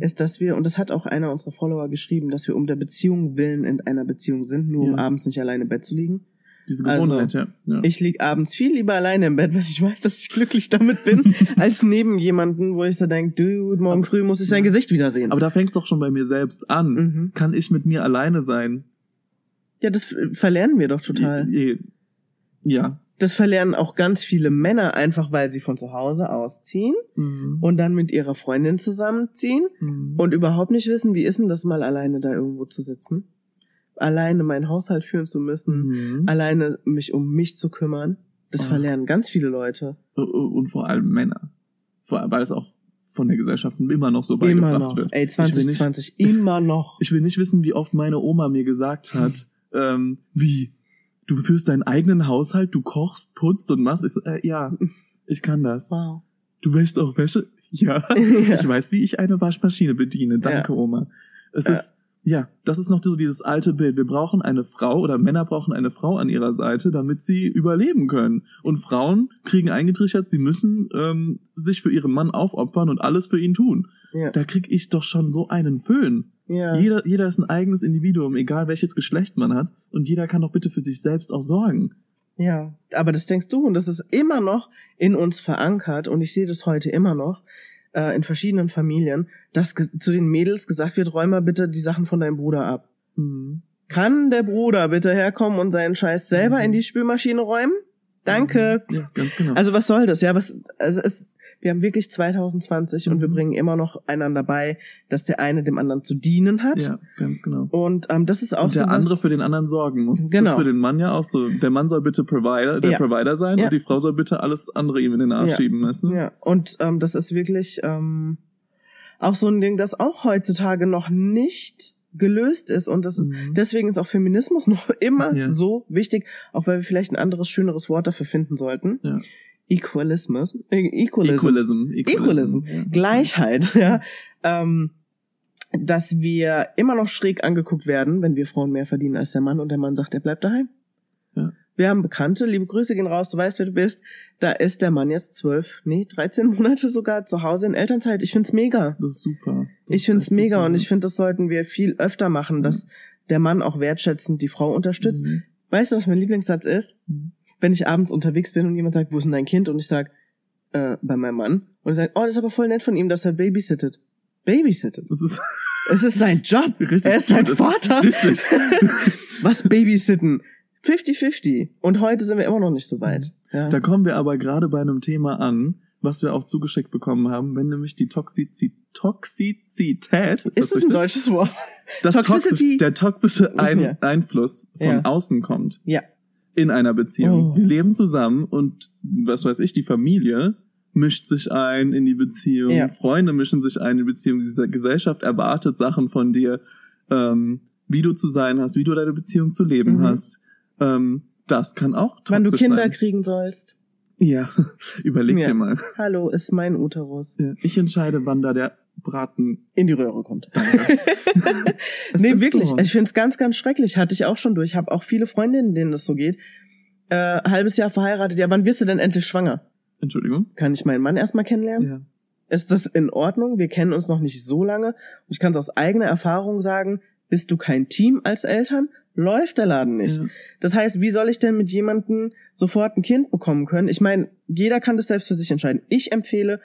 ist, dass wir, und das hat auch einer unserer Follower geschrieben, dass wir um der Beziehung willen in einer Beziehung sind, nur um Ja. abends nicht alleine im Bett zu liegen. Diese Also, Gewohnheit, ja. ja. Ich lieg abends viel lieber alleine im Bett, *laughs* wenn ich weiß, dass ich glücklich damit bin, *laughs* als neben jemanden, wo ich so denke, dude, morgen Aber- früh muss ich sein Ja. Gesicht wiedersehen. Aber da fängt es auch schon bei mir selbst an. mhm. Kann ich mit mir alleine sein? Ja, das äh, verlernen wir doch total. Je- Ja. Das verlernen auch ganz viele Männer einfach, weil sie von zu Hause ausziehen Mhm. und dann mit ihrer Freundin zusammenziehen Mhm. und überhaupt nicht wissen, wie ist denn das mal alleine da irgendwo zu sitzen? Alleine meinen Haushalt führen zu müssen, Mhm. alleine mich um mich zu kümmern. Das Ah. verlernen ganz viele Leute. Und vor allem Männer. Vor allem, weil es auch von der Gesellschaft immer noch so Immer beigebracht noch. wird. Ey, Ich will nicht- 2020, immer noch. *laughs* Ich will nicht wissen, wie oft meine Oma mir gesagt hat, *laughs* ähm, wie, du führst deinen eigenen Haushalt, du kochst, putzt und machst. Ich so, äh, ja, ich kann das. Wow. Du wäschst auch Wäsche? Ja. *laughs* Ja. Ich weiß, wie ich eine Waschmaschine bediene. Danke, Oma. Es Ja. ist, ja, das ist noch so dieses alte Bild. Wir brauchen eine Frau oder Männer brauchen eine Frau an ihrer Seite, damit sie überleben können. Und Frauen kriegen eingetrichtert, sie müssen ähm, sich für ihren Mann aufopfern und alles für ihn tun. Ja. Da krieg ich doch schon so einen Föhn. ja. Jeder, jeder ist ein eigenes Individuum, egal welches Geschlecht man hat. Und jeder kann doch bitte für sich selbst auch sorgen. Ja, aber das denkst du und das ist immer noch in uns verankert und ich sehe das heute immer noch äh, in verschiedenen Familien, dass zu den Mädels gesagt wird, räum mal bitte die Sachen von deinem Bruder ab. Kann der Bruder bitte herkommen und seinen Scheiß selber Mhm. in die Spülmaschine räumen? Danke. Ja, ganz genau. Also was soll das? Ja, was also es wir haben wirklich 2020 und wir Mhm. bringen immer noch einander bei, dass der eine dem anderen zu dienen hat. ja, ganz genau. Und ähm, das ist auch und der sowas- andere für den anderen sorgen muss. Genau. Das ist für den Mann ja auch so. Der Mann soll bitte Provider, der Ja. Provider sein Ja. und die Frau soll bitte alles andere ihm in den Arsch Ja. schieben, weißt du? Ja, und ähm, das ist wirklich ähm, auch so ein Ding, das auch heutzutage noch nicht gelöst ist. Und das ist Mhm. deswegen ist auch Feminismus *laughs* noch immer Ja. so wichtig, auch weil wir vielleicht ein anderes, schöneres Wort dafür finden sollten. Ja. Equalismus. Äh, Equalism. Equalism. Equalism. Ja. Gleichheit, *laughs* ja. Ähm, dass wir immer noch schräg angeguckt werden, wenn wir Frauen mehr verdienen als der Mann und der Mann sagt, er bleibt daheim. Ja. Wir haben Bekannte, liebe Grüße gehen raus, du weißt, wer du bist. Da ist der Mann jetzt zwölf, nee, 13 *laughs* Monate sogar zu Hause in Elternzeit. Ich find's mega. Das ist super. Das Ich find's mega super. und ich finde, das sollten wir viel öfter machen, dass der Mann auch wertschätzend die Frau unterstützt. Mhm. Weißt du, was mein Lieblingssatz ist? Mhm. Wenn ich abends unterwegs bin und jemand sagt, wo ist denn dein Kind? Und ich sag, äh, bei meinem Mann. Und er sagt, oh, das ist aber voll nett von ihm, dass er babysittet. Babysittet. Das ist, Es ist sein Job. *laughs* Richtig er ist sein. Vater. Richtig. *laughs* Was Babysitten? 50-50. Und heute sind wir immer noch nicht so weit. Ja. Da kommen wir aber gerade bei einem Thema an, was wir auch zugeschickt bekommen haben, wenn nämlich die Toxizi Toxizität, ist, ist es ein deutsches Wort? das Toxicity? toxisch, der toxische ein Ja. Einfluss von Ja. außen kommt Ja. In einer Beziehung. Oh. Wir leben zusammen und was weiß ich, die Familie mischt sich ein in die Beziehung, Ja. Freunde mischen sich ein in die Beziehung, diese Gesellschaft erwartet Sachen von dir, ähm, wie du zu sein hast, wie du deine Beziehung zu leben Mhm. hast. Ähm, das kann auch toxisch Wann du Kinder sein. kriegen sollst. Ja, *laughs* überleg Ja. dir mal. Hallo, ist mein Uterus. Ja. Ich entscheide, wann da der Braten. In die Röhre kommt. *laughs* Nee, wirklich. so. Ich finde es ganz, ganz schrecklich. Hatte ich auch schon durch. Habe auch viele Freundinnen, denen das so geht. Äh, halbes Jahr verheiratet. Ja, wann wirst du denn endlich schwanger? Entschuldigung. Kann ich meinen Mann erstmal kennenlernen? Ja. Ist das in Ordnung? Wir kennen uns noch nicht so lange. Und ich kann es aus eigener Erfahrung sagen, bist du kein Team als Eltern, läuft der Laden nicht. Ja. Das heißt, wie soll ich denn mit jemandem sofort ein Kind bekommen können? Ich meine, jeder kann das selbst für sich entscheiden. Ich empfehle,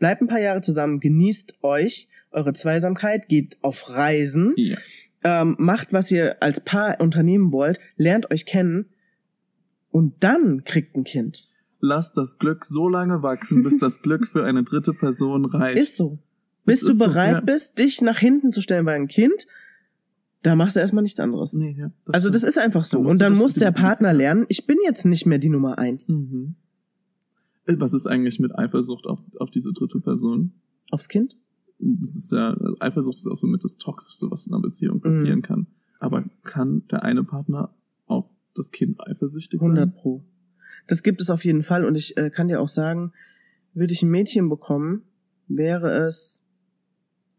bleibt ein paar Jahre zusammen, genießt euch, eure Zweisamkeit, geht auf Reisen, ja. ähm, macht, was ihr als Paar unternehmen wollt, lernt euch kennen und dann kriegt ein Kind. Lasst das Glück so lange wachsen, bis das *laughs* Glück für eine dritte Person reicht. Ist so. Bis du ist so, bereit ja. bist, dich nach hinten zu stellen bei einem Kind, da machst du erstmal nichts anderes. Nee, ja, das also das stimmt. ist einfach so. Da Und dann muss der Partner lernen, ich bin jetzt nicht mehr die Nummer eins. Mhm. Was ist eigentlich mit Eifersucht auf, auf diese dritte Person? Aufs Kind? Das ist ja, Eifersucht ist auch so mit das Toxischste, was in einer Beziehung passieren Mhm. kann. Aber kann der eine Partner auf das Kind eifersüchtig sein? 100 pro. Das gibt es auf jeden Fall und ich äh, kann dir auch sagen, würde ich ein Mädchen bekommen, wäre es,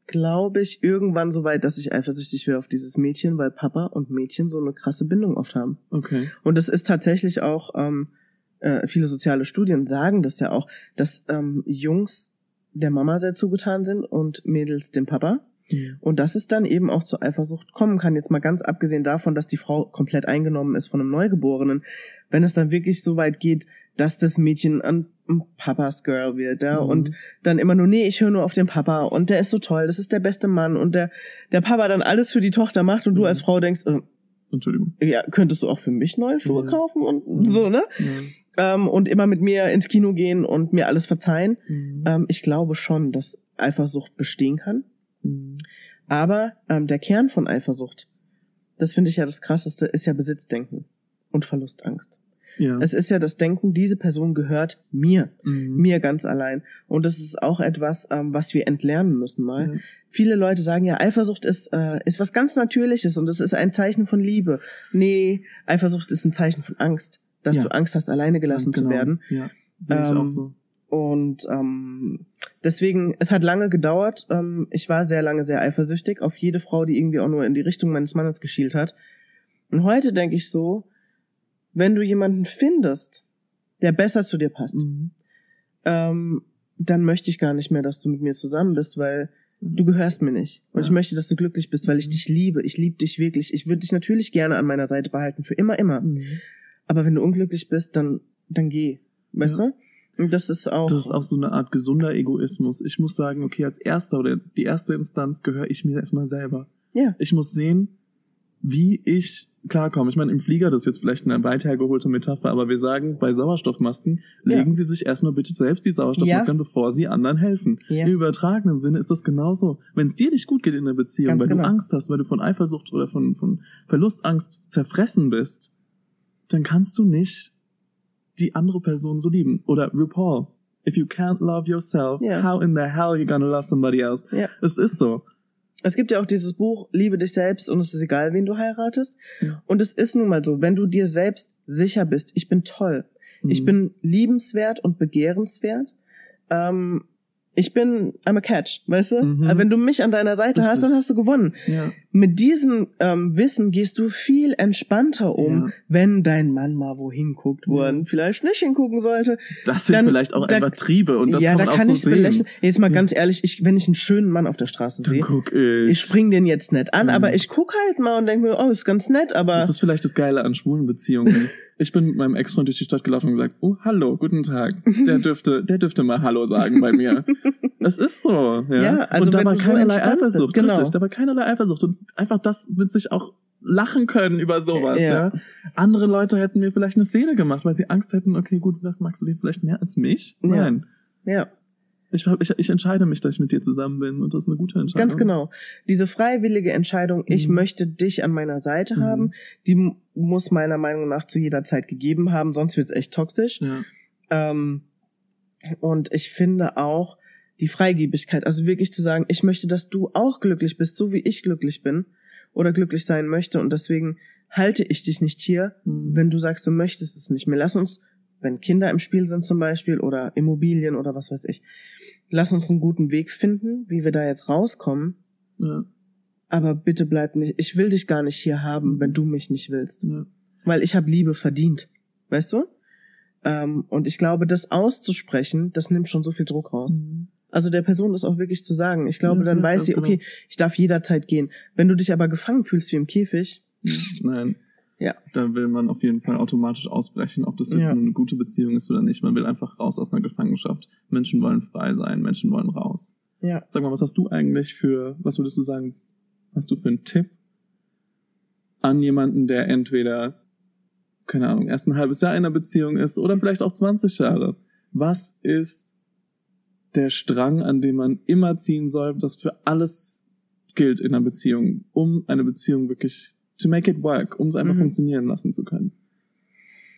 glaube ich, irgendwann so weit, dass ich eifersüchtig wäre auf dieses Mädchen, weil Papa und Mädchen so eine krasse Bindung oft haben. Okay. Und es ist tatsächlich auch, ähm, äh, viele soziale Studien sagen das ja auch, dass ähm, Jungs der Mama sehr zugetan sind und Mädels dem Papa. Und dass es dann eben auch zur Eifersucht kommen kann. Jetzt mal ganz abgesehen davon, dass die Frau komplett eingenommen ist von einem Neugeborenen. Wenn es dann wirklich so weit geht, dass das Mädchen ein Papas Girl wird, ja, Mhm. und dann immer nur, nee, ich höre nur auf den Papa und der ist so toll, das ist der beste Mann und der, der Papa dann alles für die Tochter macht und du Mhm. als Frau denkst, äh, Entschuldigung. ja, könntest du auch für mich neue Schuhe Mhm. kaufen und Mhm. so, ne? Ja. Ähm, und immer mit mir ins Kino gehen und mir alles verzeihen. Mhm. Ähm, ich glaube schon, dass Eifersucht bestehen kann. Mhm. Aber ähm, der Kern von Eifersucht, das finde ich ja das Krasseste, ist ja Besitzdenken und Verlustangst. Ja. Es ist ja das Denken, diese Person gehört mir, Mhm. mir ganz allein. Und das ist auch etwas, ähm, was wir entlernen müssen mal. Ja. Viele Leute sagen ja, Eifersucht ist, äh, ist was ganz Natürliches und es ist ein Zeichen von Liebe. Nee, Eifersucht ist ein Zeichen von Angst, dass Ja. du Angst hast, alleine gelassen Ganz zu genau. werden. Ja. Sehe ich Ähm, auch so. Und ähm, deswegen, es hat lange gedauert. Ähm, ich war sehr lange sehr eifersüchtig auf jede Frau, die irgendwie auch nur in die Richtung meines Mannes geschielt hat. Und heute denke ich so, wenn du jemanden findest, der besser zu dir passt, Mhm. ähm, dann möchte ich gar nicht mehr, dass du mit mir zusammen bist, weil du gehörst mir nicht. Und Ja. ich möchte, dass du glücklich bist, weil ich Mhm. dich liebe. Ich liebe dich wirklich. Ich würde dich natürlich gerne an meiner Seite behalten, für immer, immer. Mhm. Aber wenn du unglücklich bist, dann, dann geh. Weißt Ja. du? Und das ist auch. Das ist auch so eine Art gesunder Egoismus. Ich muss sagen, okay, als erster oder die erste Instanz gehöre ich mir erstmal selber. ja. Ich muss sehen, wie ich klarkomme. Ich meine, im Flieger, das ist jetzt vielleicht eine weit hergeholte Metapher, aber wir sagen, bei Sauerstoffmasken Ja. legen Sie sich erstmal bitte selbst die Sauerstoffmaske Ja. bevor Sie anderen helfen. Ja. Im übertragenen Sinne ist das genauso. Wenn es dir nicht gut geht in der Beziehung, Ganz weil genau. du Angst hast, weil du von Eifersucht oder von, von Verlustangst zerfressen bist, dann kannst du nicht die andere Person so lieben. Oder RuPaul. If you can't love yourself, Ja. how in the hell are you gonna love somebody else? Ja. Es ist so. Es gibt ja auch dieses Buch, Liebe dich selbst und es ist egal, wen du heiratest. Ja. Und es ist nun mal so, wenn du dir selbst sicher bist, ich bin toll, ich Mhm. bin liebenswert und begehrenswert, ähm, ich bin, I'm a catch, weißt du? Mhm. Aber Wenn du mich an deiner Seite hast, Richtig. dann hast du gewonnen. Ja. Mit diesem ähm, Wissen gehst du viel entspannter um, Ja. wenn dein Mann mal wohin guckt, wo Ja. er vielleicht nicht hingucken sollte. Das sind Dann- vielleicht auch da- einfach Triebe und das ja, kann da man kann auch ich so sehen. belächeln. Jetzt mal ganz ehrlich, ich, wenn ich einen schönen Mann auf der Straße sehe, ich. ich spring den jetzt nicht an, Mhm. aber ich guck halt mal und denke mir, oh, ist ganz nett, aber das ist vielleicht das Geile an schwulen Beziehungen. *laughs* Ich bin mit meinem Ex-Freund durch die Stadt gelaufen und gesagt, oh, hallo, guten Tag. Der *laughs* dürfte, der dürfte mal Hallo sagen bei mir. *laughs* Es ist so, ja. Ja, also und da war so keinerlei bist, Eifersucht, genau. richtig. Da war keinerlei Eifersucht und einfach das mit sich auch lachen können über sowas, Ja. ja. Andere Leute hätten mir vielleicht eine Szene gemacht, weil sie Angst hätten, okay, gut, magst du den vielleicht mehr als mich? Ja. Nein. Ja, Ich, ich, ich entscheide mich, dass ich mit dir zusammen bin und das ist eine gute Entscheidung. ganz genau. Diese freiwillige Entscheidung, ich Mhm. möchte dich an meiner Seite Mhm. haben, die muss meiner Meinung nach zu jeder Zeit gegeben haben, sonst wird's echt toxisch. Ja. Ähm, und ich finde auch die Freigebigkeit, also wirklich zu sagen, ich möchte, dass du auch glücklich bist, so wie ich glücklich bin oder glücklich sein möchte. Und deswegen halte ich dich nicht hier, Mhm. wenn du sagst, du möchtest es nicht mehr. Lass uns, wenn Kinder im Spiel sind zum Beispiel oder Immobilien oder was weiß ich, lass uns einen guten Weg finden, wie wir da jetzt rauskommen. ja. Aber bitte bleib nicht, ich will dich gar nicht hier haben, wenn du mich nicht willst. Ja. Weil ich habe Liebe verdient. Weißt du? Ähm, und ich glaube, das auszusprechen, das nimmt schon so viel Druck raus. Mhm. Also der Person ist auch wirklich zu sagen. Ich glaube, Ja, dann weiß sie, genau. okay, ich darf jederzeit gehen. Wenn du dich aber gefangen fühlst wie im Käfig, Nein. Ja. Da will man auf jeden Fall automatisch ausbrechen, ob das jetzt Ja. eine gute Beziehung ist oder nicht. Man will einfach raus aus einer Gefangenschaft. Menschen wollen frei sein, Menschen wollen raus. ja, Sag mal, was hast du eigentlich für, was würdest du sagen, hast du für einen Tipp an jemanden, der entweder, keine Ahnung, erst ein halbes Jahr in einer Beziehung ist oder vielleicht auch 20 Jahre? Was ist der Strang, an dem man immer ziehen soll, das für alles gilt in einer Beziehung, um eine Beziehung wirklich to make it work, um es einfach Mhm. funktionieren lassen zu können?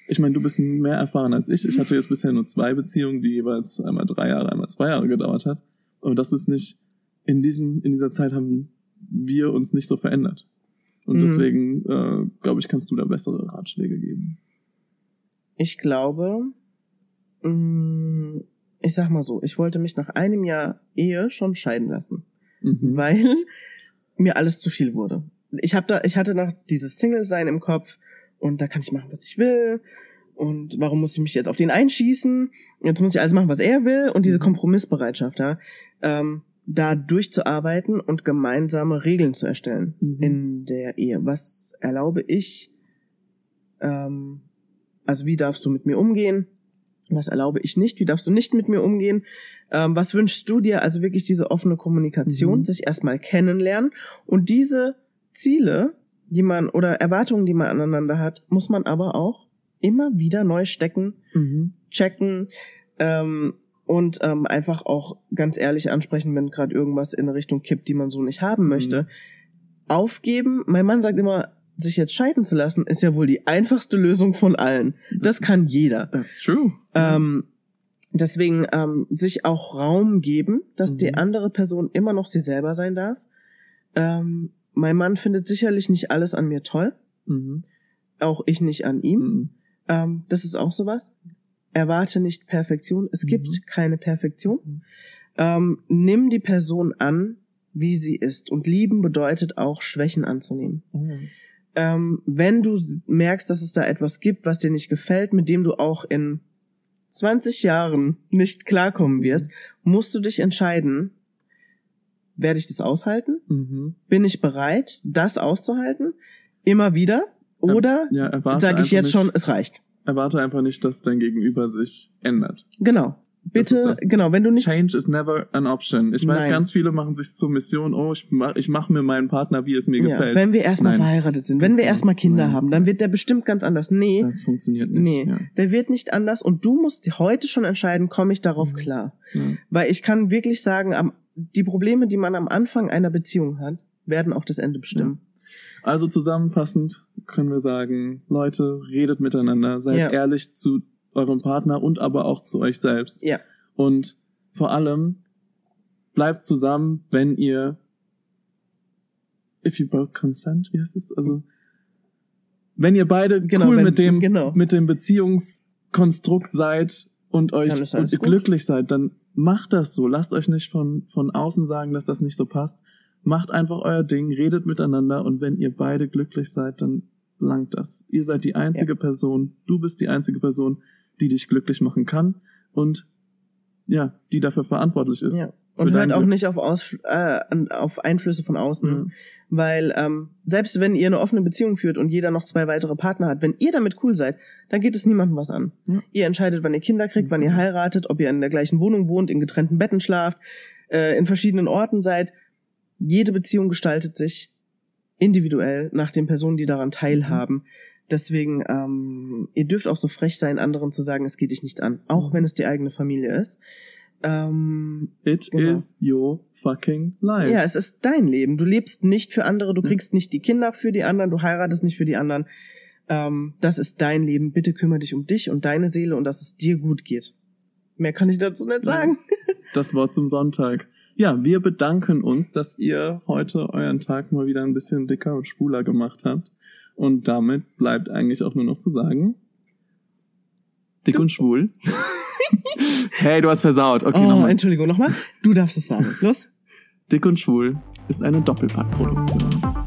Ich meine, du bist mehr erfahren als ich. Ich hatte jetzt bisher nur zwei Beziehungen, die jeweils einmal drei Jahre, einmal zwei Jahre gedauert hat. Aber das ist nicht, in diesen, in dieser Zeit haben wir uns nicht so verändert. Und Mhm. deswegen, äh, glaube ich, kannst du da bessere Ratschläge geben. ich glaube, mh, ich sag mal so, ich wollte mich nach einem Jahr Ehe schon scheiden lassen, Mhm. weil mir alles zu viel wurde. Ich hab da, ich hatte noch dieses Single-Sein im Kopf und da kann ich machen, was ich will. Und warum muss ich mich jetzt auf den einschießen? Jetzt muss ich alles machen, was er will. Und diese Mhm. Kompromissbereitschaft, ja, ähm, da durchzuarbeiten und gemeinsame Regeln zu erstellen Mhm. in der Ehe. Was erlaube ich? Ähm, also wie darfst du mit mir umgehen? Was erlaube ich nicht? Wie darfst du nicht mit mir umgehen? Ähm, was wünschst du dir? Also wirklich diese offene Kommunikation, Mhm. sich erstmal kennenlernen und diese Ziele, die man oder Erwartungen, die man aneinander hat, muss man aber auch immer wieder neu stecken, Mhm. checken ähm, und ähm, einfach auch ganz ehrlich ansprechen, wenn gerade irgendwas in eine Richtung kippt, die man so nicht haben möchte. Aufgeben. Mein Mann sagt immer, sich jetzt scheiden zu lassen, ist ja wohl die einfachste Lösung von allen. Das kann jeder. That's true. Ähm, deswegen ähm, sich auch Raum geben, dass Mhm. die andere Person immer noch sie selber sein darf. Ähm, mein Mann findet sicherlich nicht alles an mir toll, Mhm. auch ich nicht an ihm. Mhm. Ähm, das ist auch sowas. Erwarte nicht Perfektion. Es Mhm. gibt keine Perfektion. Mhm. Ähm, nimm die Person an, wie sie ist. Und lieben bedeutet auch Schwächen anzunehmen. Mhm. Ähm, wenn du merkst, dass es da etwas gibt, was dir nicht gefällt, mit dem du auch in 20 Jahren nicht klarkommen wirst, musst du dich entscheiden, werde ich das aushalten? Mhm. Bin ich bereit, das auszuhalten? Immer wieder? Oder Ja, sage ich jetzt nicht, schon, es reicht? Erwarte einfach nicht, dass dein Gegenüber sich ändert. Genau. Bitte, ist das. genau, wenn du nicht Change is never an option. Ich weiß, Nein. ganz viele machen sich zur Mission, oh, ich mach, ich mach mir meinen Partner, wie es mir Ja, gefällt. wenn wir erstmal verheiratet sind, Ganz wenn wir genau. erstmal Kinder Nein. haben, dann wird der bestimmt ganz anders. Nee, das funktioniert nicht. nee, Ja. der wird nicht anders und du musst heute schon entscheiden, komme ich darauf Mhm. klar. Ja. Weil ich kann wirklich sagen, am, die Probleme, die man am Anfang einer Beziehung hat, werden auch das Ende bestimmen. Also zusammenfassend können wir sagen, Leute, redet miteinander, seid Ja. ehrlich zu eurem Partner und aber auch zu euch selbst. Ja. Und vor allem bleibt zusammen, wenn ihr if you both consent, wie heißt es? Also wenn ihr beide Genau, cool wenn- mit dem genau. mit dem Beziehungskonstrukt seid und euch und glücklich seid, dann macht das so. Lasst euch nicht von von außen sagen, dass das nicht so passt. Macht einfach euer Ding, redet miteinander und wenn ihr beide glücklich seid, dann langt das. Ihr seid die einzige Person, du bist die einzige Person, die dich glücklich machen kann und ja, die dafür verantwortlich ist. Ja. Und hört auch Glück. nicht auf, Aus, äh, auf Einflüsse von außen. Mhm. Weil ähm, selbst wenn ihr eine offene Beziehung führt und jeder noch zwei weitere Partner hat, wenn ihr damit cool seid, dann geht es niemandem was an. Ja. Ihr entscheidet, wann ihr Kinder kriegt, wann ihr heiratet, ob ihr in der gleichen Wohnung wohnt, in getrennten Betten schlaft, äh, in verschiedenen Orten seid. Jede Beziehung gestaltet sich individuell nach den Personen, die daran teilhaben. Deswegen, ähm, ihr dürft auch so frech sein, anderen zu sagen, es geht dich nichts an, auch Mhm. wenn es die eigene Familie ist. Ähm, It Genau. is your fucking life. ja, es ist dein Leben. Du lebst nicht für andere, du kriegst nicht die Kinder für die anderen, du heiratest nicht für die anderen. Ähm, das ist dein Leben. Bitte kümmere dich um dich und deine Seele und dass es dir gut geht. Mehr kann ich dazu nicht sagen. *laughs* Das Wort zum Sonntag. Ja, wir bedanken uns, dass ihr heute euren Tag mal wieder ein bisschen dicker und schwuler gemacht habt. Und damit bleibt eigentlich auch nur noch zu sagen. Dick und schwul. *laughs* hey, du hast versaut. Okay, oh, nochmal. Entschuldigung, nochmal. Du darfst es sagen. Los. Dick und schwul ist eine Doppelpackproduktion.